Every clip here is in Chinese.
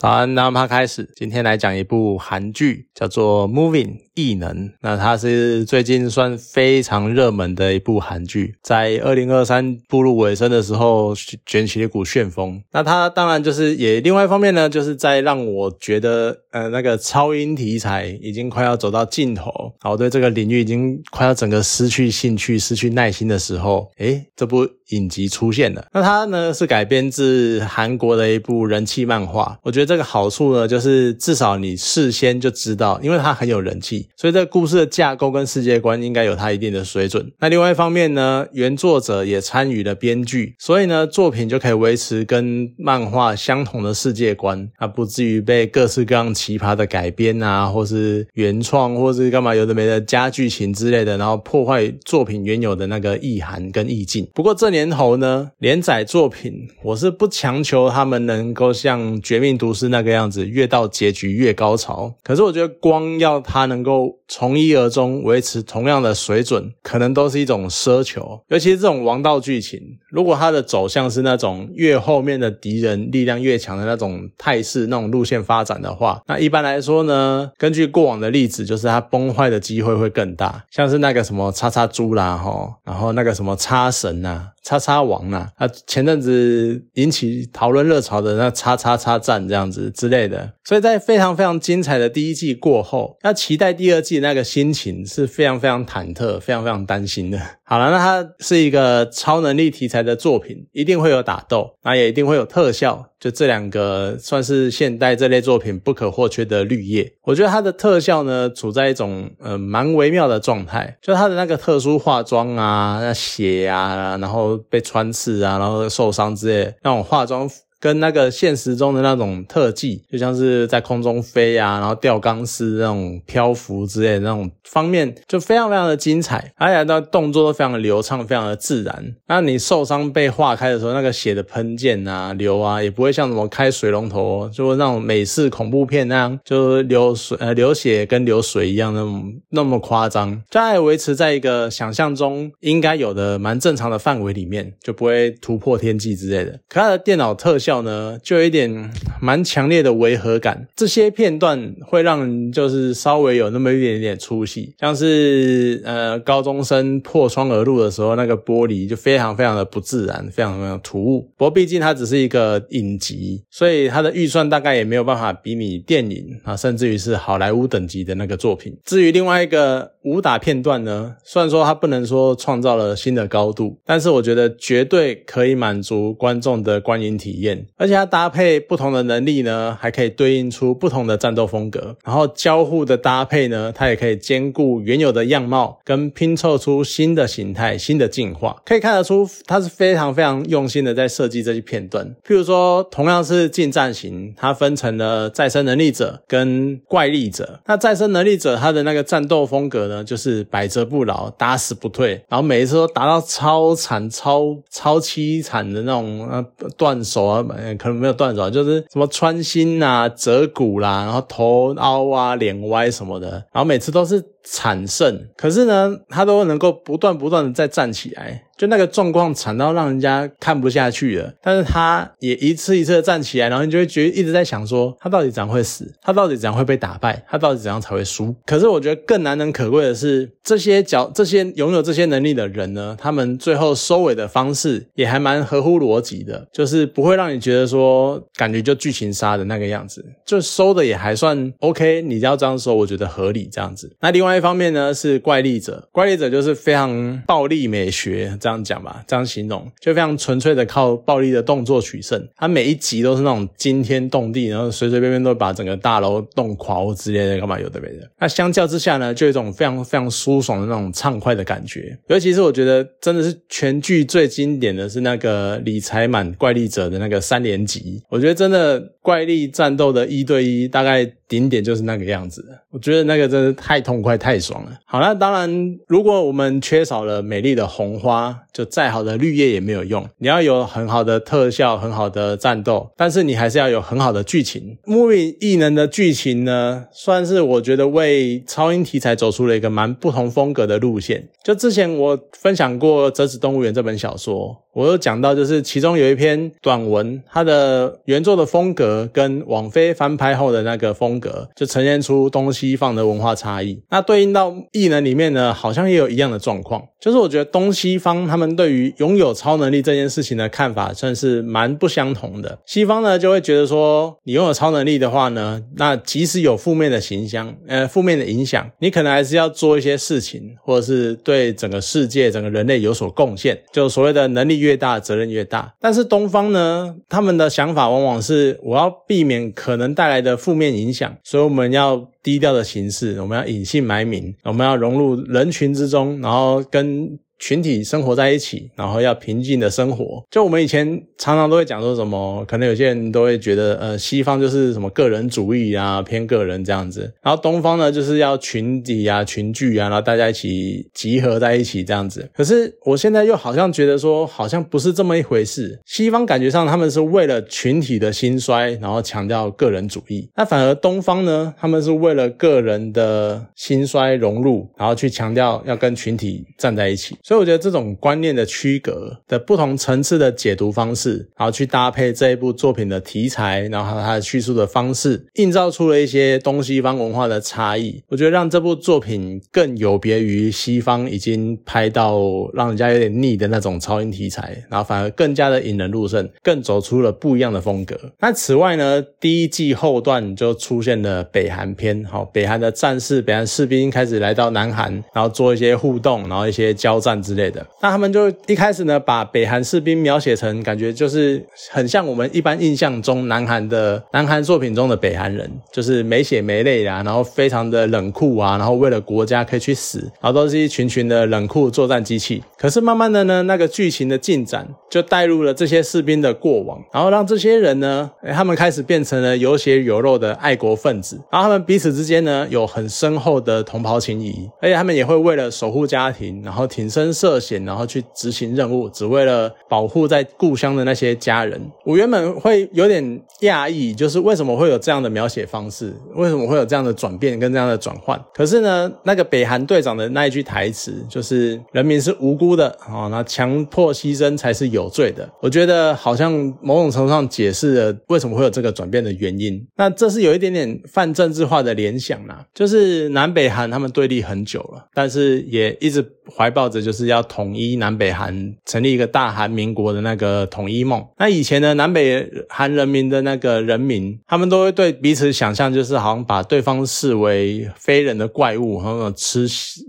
早安，那么开始，今天来讲一部韩剧，叫做《Moving 异能》。那它是最近算非常热门的一部韩剧，在二零二三步入尾声的时候，卷起了一股旋风。那它当然就是也另外一方面呢，就是在让我觉得，呃，那个超英题材已经快要走到尽头，然后，对这个领域已经快要整个失去兴趣、失去耐心的时候，诶，这部影集出现了。那它呢是改编自韩国的一部人气漫画，我觉得。这个好处呢，就是至少你事先就知道，因为它很有人气，所以这故事的架构跟世界观应该有它一定的水准。那另外一方面呢，原作者也参与了编剧，所以呢，作品就可以维持跟漫画相同的世界观，啊，不至于被各式各样奇葩的改编啊，或是原创，或是干嘛有的没的加剧情之类的，然后破坏作品原有的那个意涵跟意境。不过这年头呢，连载作品我是不强求他们能够像《绝命毒师》。那个样子，越到结局越高潮。可是我觉得，光要它能够 go 从一而终，维持同样的水准，可能都是一种奢求。尤其是这种王道剧情，如果它的走向是那种越后面的敌人力量越强的那种态势、那种路线发展的话，那一般来说呢，根据过往的例子，就是它崩坏的机会会更大。像是那个什么叉叉猪啦，哈，然后那个什么叉神呐。叉叉王啊，啊，前阵子引起讨论热潮的那叉叉叉战这样子之类的，所以在非常非常精彩的第一季过后，要期待第二季那个心情是非常非常忐忑、非常非常担心的。好了，那它是一个超能力题材的作品，一定会有打斗，那也一定会有特效。就这两个算是现代这类作品不可或缺的绿叶。我觉得它的特效呢，处在一种呃蛮微妙的状态，就它的那个特殊化妆啊，那血啊，然后被穿刺啊，然后受伤之类那种化妆。跟那个现实中的那种特技，就像是在空中飞啊，然后吊钢丝那种漂浮之类的那种方面，就非常非常的精彩，而且那动作都非常的流畅，非常的自然。那你受伤被化开的时候，那个血的喷溅啊、流啊，也不会像什么开水龙头，就那种美式恐怖片那样，就是流水呃流血跟流水一样那种那么夸张，就还维持在一个想象中应该有的蛮正常的范围里面，就不会突破天际之类的。可它的电脑特效。呢，就有一点蛮强烈的违和感。这些片段会让人就是稍微有那么一点点出戏，像是呃高中生破窗而入的时候，那个玻璃就非常非常的不自然，非常非常突兀。不过毕竟它只是一个影集，所以它的预算大概也没有办法比拟电影啊，甚至于是好莱坞等级的那个作品。至于另外一个武打片段呢，虽然说它不能说创造了新的高度，但是我觉得绝对可以满足观众的观影体验。而且它搭配不同的能力呢，还可以对应出不同的战斗风格。然后交互的搭配呢，它也可以兼顾原有的样貌，跟拼凑出新的形态、新的进化。可以看得出，它是非常非常用心的在设计这些片段。譬如说，同样是近战型，它分成了再生能力者跟怪力者。那再生能力者他的那个战斗风格呢，就是百折不挠，打死不退，然后每一次都打到超惨、超超凄惨的那种呃断手啊。可能没有断手，就是什么穿心啊、折骨啦，然后头凹啊、脸歪什么的，然后每次都是惨胜。可是呢，他都能够不断不断的再站起来。就那个状况惨到让人家看不下去了，但是他也一次一次的站起来，然后你就会觉得一直在想说，他到底怎样会死？他到底怎样会被打败？他到底怎样才会输？可是我觉得更难能可贵的是，这些角这些拥有这些能力的人呢，他们最后收尾的方式也还蛮合乎逻辑的，就是不会让你觉得说感觉就剧情杀的那个样子，就收的也还算 OK。你要这样说，我觉得合理这样子。那另外另外一方面呢，是怪力者，怪力者就是非常暴力美学这样。讲吧，这样形容就非常纯粹的靠暴力的动作取胜。他每一集都是那种惊天动地，然后随随便便都把整个大楼弄垮或之类的，干嘛有的没的。那相较之下呢，就有一种非常非常舒爽的那种畅快的感觉。尤其是我觉得真的是全剧最经典的是那个理财满怪力者的那个三连集，我觉得真的怪力战斗的一对一大概。顶点就是那个样子。我觉得那个真的太痛快、太爽了。好，那当然，如果我们缺少了美丽的红花，就再好的绿叶也没有用。你要有很好的特效、很好的战斗，但是你还是要有很好的剧情。Movie 异能的剧情呢，算是我觉得为超英题材走出了一个蛮不同风格的路线。就之前我分享过《折纸动物园》这本小说。我有讲到，就是其中有一篇短文，它的原作的风格跟网飞翻拍后的那个风格，就呈现出东西方的文化差异。那对应到异能里面呢，好像也有一样的状况。就是我觉得东西方他们对于拥有超能力这件事情的看法，算是蛮不相同的。西方呢就会觉得说，你拥有超能力的话呢，那即使有负面的形象，呃，负面的影响，你可能还是要做一些事情，或者是对整个世界、整个人类有所贡献，就所谓的能力越大，责任越大。但是东方呢，他们的想法往往是，我要避免可能带来的负面影响，所以我们要。低调的形式，我们要隐姓埋名，我们要融入人群之中，然后跟。群体生活在一起，然后要平静的生活。就我们以前常常都会讲说什么，可能有些人都会觉得，呃，西方就是什么个人主义啊，偏个人这样子。然后东方呢，就是要群体啊、群聚啊，然后大家一起集合在一起这样子。可是我现在又好像觉得说，好像不是这么一回事。西方感觉上他们是为了群体的兴衰，然后强调个人主义。那反而东方呢，他们是为了个人的兴衰融入，然后去强调要跟群体站在一起。所以我觉得这种观念的区隔的不同层次的解读方式，然后去搭配这一部作品的题材，然后它的叙述的方式，映照出了一些东西方文化的差异。我觉得让这部作品更有别于西方已经拍到让人家有点腻的那种超英题材，然后反而更加的引人入胜，更走出了不一样的风格。那此外呢，第一季后段就出现了北韩篇，好，北韩的战士、北韩士兵开始来到南韩，然后做一些互动，然后一些交战。之类的，那他们就一开始呢，把北韩士兵描写成感觉就是很像我们一般印象中南韩的南韩作品中的北韩人，就是没血没泪啊，然后非常的冷酷啊，然后为了国家可以去死，然后都是一群群的冷酷作战机器。可是慢慢的呢，那个剧情的进展就带入了这些士兵的过往，然后让这些人呢，他们开始变成了有血有肉的爱国分子，然后他们彼此之间呢有很深厚的同袍情谊，而且他们也会为了守护家庭，然后挺身。涉险，然后去执行任务，只为了保护在故乡的那些家人。我原本会有点讶异，就是为什么会有这样的描写方式，为什么会有这样的转变跟这样的转换？可是呢，那个北韩队长的那一句台词就是“人民是无辜的啊，那强迫牺牲才是有罪的”。我觉得好像某种程度上解释了为什么会有这个转变的原因。那这是有一点点泛政治化的联想啦，就是南北韩他们对立很久了，但是也一直怀抱着就。就是要统一南北韩，成立一个大韩民国的那个统一梦。那以前呢，南北韩人民的那个人民，他们都会对彼此想象，就是好像把对方视为非人的怪物，然后吃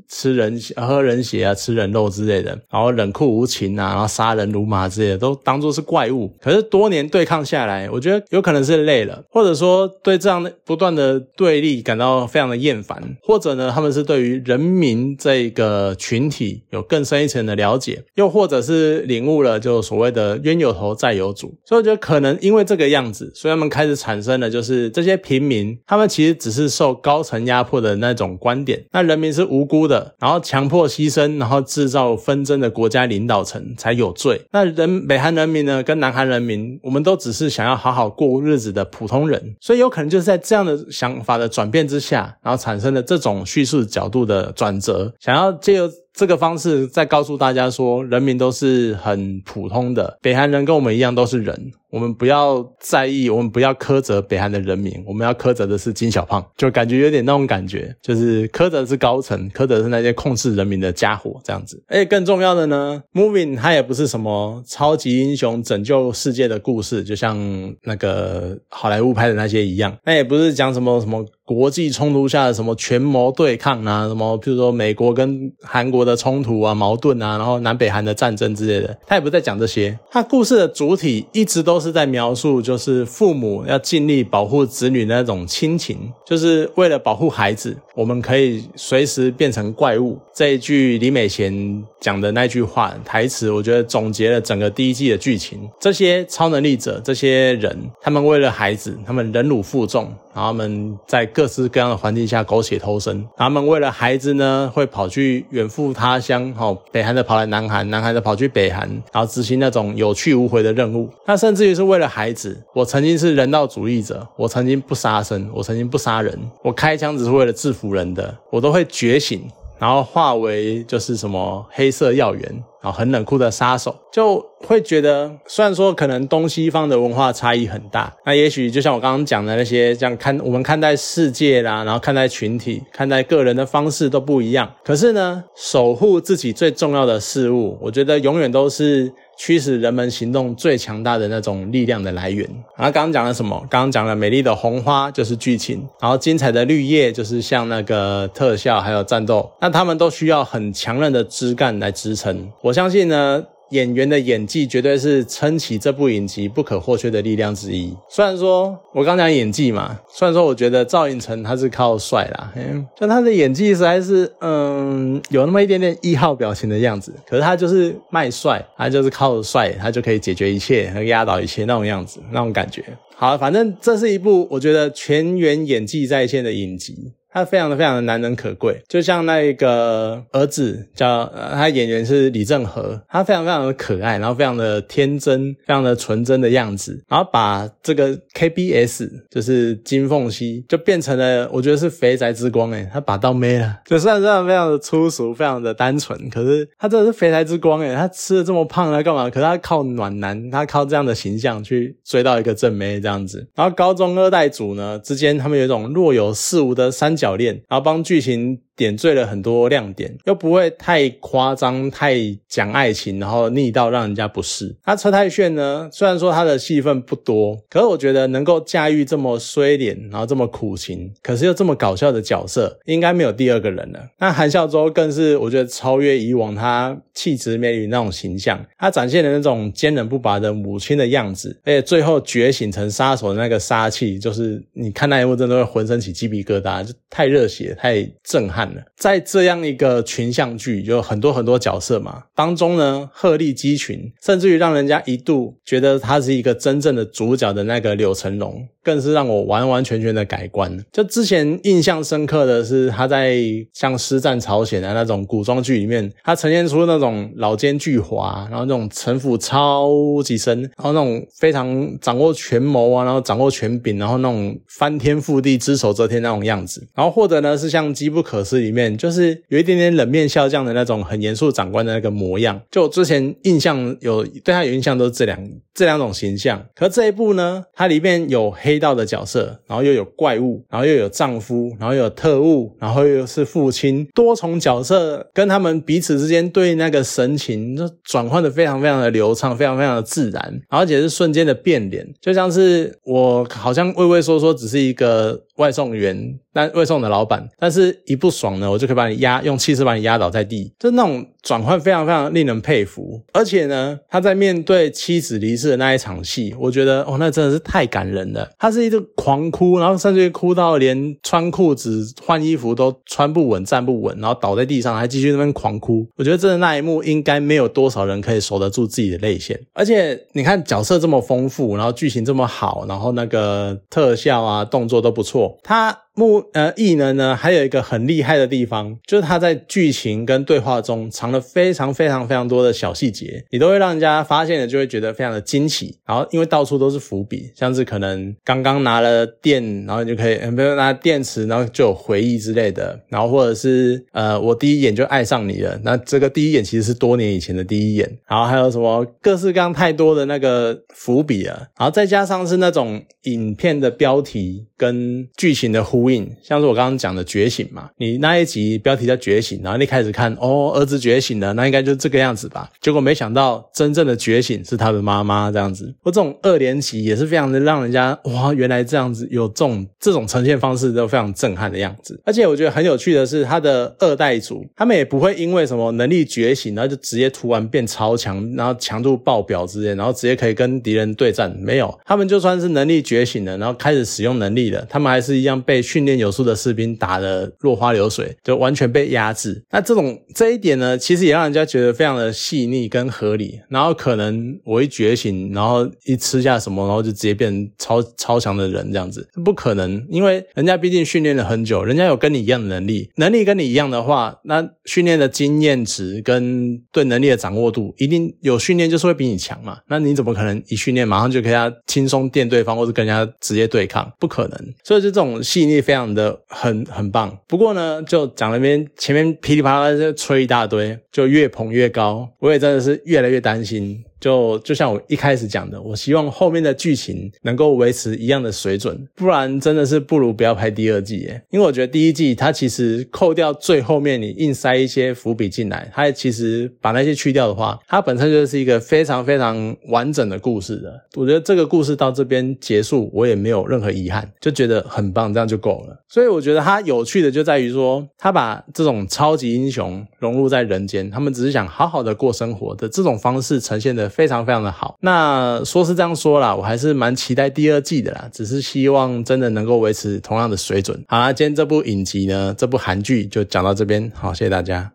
吃人喝人血啊，吃人肉之类的，然后冷酷无情啊，然后杀人如麻之类的，都当做是怪物。可是多年对抗下来，我觉得有可能是累了，或者说对这样的不断的对立感到非常的厌烦，或者呢，他们是对于人民这个群体有更。深一层的了解，又或者是领悟了，就所谓的冤有头债有主，所以我觉得可能因为这个样子，所以他们开始产生了，就是这些平民，他们其实只是受高层压迫的那种观点，那人民是无辜的，然后强迫牺牲，然后制造纷争的国家领导层才有罪。那人北韩人民呢，跟南韩人民，我们都只是想要好好过日子的普通人，所以有可能就是在这样的想法的转变之下，然后产生了这种叙述角度的转折，想要借由。这个方式在告诉大家说，人民都是很普通的，北韩人跟我们一样都是人。我们不要在意，我们不要苛责北韩的人民，我们要苛责的是金小胖，就感觉有点那种感觉，就是苛责是高层，苛责是那些控制人民的家伙这样子。而且更重要的呢，Moving 它也不是什么超级英雄拯救世界的故事，就像那个好莱坞拍的那些一样，那也不是讲什么什么国际冲突下的什么权谋对抗啊，什么譬如说美国跟韩国的冲突啊、矛盾啊，然后南北韩的战争之类的，他也不在讲这些，他故事的主体一直都。是在描述，就是父母要尽力保护子女的那种亲情，就是为了保护孩子。我们可以随时变成怪物。这一句李美贤讲的那句话台词，我觉得总结了整个第一季的剧情。这些超能力者，这些人，他们为了孩子，他们忍辱负重。然后他们在各式各样的环境下苟且偷生，他们为了孩子呢，会跑去远赴他乡，哈，北韩的跑来南韩，南韩的跑去北韩，然后执行那种有去无回的任务。那甚至于是为了孩子，我曾经是人道主义者，我曾经不杀生，我曾经不杀人，我开枪只是为了制服人的，我都会觉醒。然后化为就是什么黑色药源，啊很冷酷的杀手，就会觉得虽然说可能东西方的文化差异很大，那也许就像我刚刚讲的那些，这样看我们看待世界啦，然后看待群体、看待个人的方式都不一样。可是呢，守护自己最重要的事物，我觉得永远都是。驱使人们行动最强大的那种力量的来源。然后刚刚讲了什么？刚刚讲了美丽的红花就是剧情，然后精彩的绿叶就是像那个特效还有战斗，那他们都需要很强韧的枝干来支撑。我我相信呢。演员的演技绝对是撑起这部影集不可或缺的力量之一。虽然说我刚讲演技嘛，虽然说我觉得赵寅成他是靠帅啦，嗯，但他的演技实在是，嗯，有那么一点点一号表情的样子。可是他就是卖帅，他就是靠帅，他就可以解决一切和压倒一切那种样子，那种感觉。好，反正这是一部我觉得全员演技在线的影集。他非常的非常的难能可贵，就像那一个儿子叫，他演员是李正和，他非常非常的可爱，然后非常的天真，非常的纯真的样子，然后把这个 KBS 就是金凤熙就变成了我觉得是肥宅之光诶，他把刀妹了，就虽然非常非常的粗俗，非常的单纯，可是他真的是肥宅之光诶，他吃的这么胖他干嘛？可是他靠暖男，他靠这样的形象去追到一个正妹这样子，然后高中二代组呢之间他们有一种若有似无的三。铰链，然后帮剧情。点缀了很多亮点，又不会太夸张、太讲爱情，然后腻到让人家不适。那车太炫呢？虽然说他的戏份不多，可是我觉得能够驾驭这么衰脸，然后这么苦情，可是又这么搞笑的角色，应该没有第二个人了。那韩孝周更是我觉得超越以往他气质美女那种形象，他展现的那种坚韧不拔的母亲的样子，而且最后觉醒成杀手的那个杀气，就是你看那一幕真的会浑身起鸡皮疙瘩，就太热血、太震撼。在这样一个群像剧，有很多很多角色嘛，当中呢，鹤立鸡群，甚至于让人家一度觉得他是一个真正的主角的那个柳成龙。更是让我完完全全的改观。就之前印象深刻的是，他在像《师战朝鲜》的那种古装剧里面，他呈现出那种老奸巨猾，然后那种城府超级深，然后那种非常掌握权谋啊，然后掌握权柄，然后那种翻天覆地、只手遮天那种样子。然后或者呢，是像《机不可失》里面，就是有一点点冷面笑匠的那种很严肃长官的那个模样。就我之前印象有对他有印象都是这两这两种形象。可这一部呢，它里面有黑。道的角色，然后又有怪物，然后又有丈夫，然后又有特务，然后又是父亲，多重角色跟他们彼此之间对那个神情，就转换的非常非常的流畅，非常非常的自然，而且是瞬间的变脸，就像是我好像畏畏缩缩，只是一个。外送员，但外送的老板，但是一不爽呢，我就可以把你压，用气势把你压倒在地，就那种转换非常非常令人佩服。而且呢，他在面对妻子离世的那一场戏，我觉得哦，那真的是太感人了。他是一直狂哭，然后甚至哭到连穿裤子、换衣服都穿不稳、站不稳，然后倒在地上，还继续那边狂哭。我觉得真的那一幕，应该没有多少人可以守得住自己的泪腺。而且你看角色这么丰富，然后剧情这么好，然后那个特效啊、动作都不错。他。木呃异能呢，还有一个很厉害的地方，就是他在剧情跟对话中常藏了非常非常非常多的小细节，你都会让人家发现了，就会觉得非常的惊奇。然后因为到处都是伏笔，像是可能刚刚拿了电，然后你就可以，比如拿电池，然后就有回忆之类的。然后或者是呃，我第一眼就爱上你了，那这个第一眼其实是多年以前的第一眼。然后还有什么各式各样太多的那个伏笔啊，然后再加上是那种影片的标题跟剧情的呼应。像是我刚刚讲的觉醒嘛，你那一集标题叫觉醒，然后你开始看哦，儿子觉醒。醒了，那应该就这个样子吧。结果没想到，真正的觉醒是他的妈妈这样子。我这种二连起也是非常的让人家哇，原来这样子有这种这种呈现方式都非常震撼的样子。而且我觉得很有趣的是，他的二代组他们也不会因为什么能力觉醒，然后就直接突然变超强，然后强度爆表之类，然后直接可以跟敌人对战。没有，他们就算是能力觉醒了，然后开始使用能力了，他们还是一样被训练有素的士兵打得落花流水，就完全被压制。那这种这一点呢，其其实也让人家觉得非常的细腻跟合理。然后可能我一觉醒，然后一吃下什么，然后就直接变成超超强的人这样子，不可能，因为人家毕竟训练了很久，人家有跟你一样的能力，能力跟你一样的话，那训练的经验值跟对能力的掌握度，一定有训练就是会比你强嘛。那你怎么可能一训练马上就可以轻松电对方，或者跟人家直接对抗？不可能。所以就这种细腻非常的很很棒。不过呢，就讲那边前面噼里啪啦就吹一大堆，就越捧越高，我也真的是越来越担心。就就像我一开始讲的，我希望后面的剧情能够维持一样的水准，不然真的是不如不要拍第二季耶。因为我觉得第一季它其实扣掉最后面你硬塞一些伏笔进来，它其实把那些去掉的话，它本身就是一个非常非常完整的故事的。我觉得这个故事到这边结束，我也没有任何遗憾，就觉得很棒，这样就够了。所以我觉得它有趣的就在于说，它把这种超级英雄融入在人间，他们只是想好好的过生活的这种方式呈现的。非常非常的好。那说是这样说啦，我还是蛮期待第二季的啦。只是希望真的能够维持同样的水准。好啦，今天这部影集呢，这部韩剧就讲到这边。好，谢谢大家。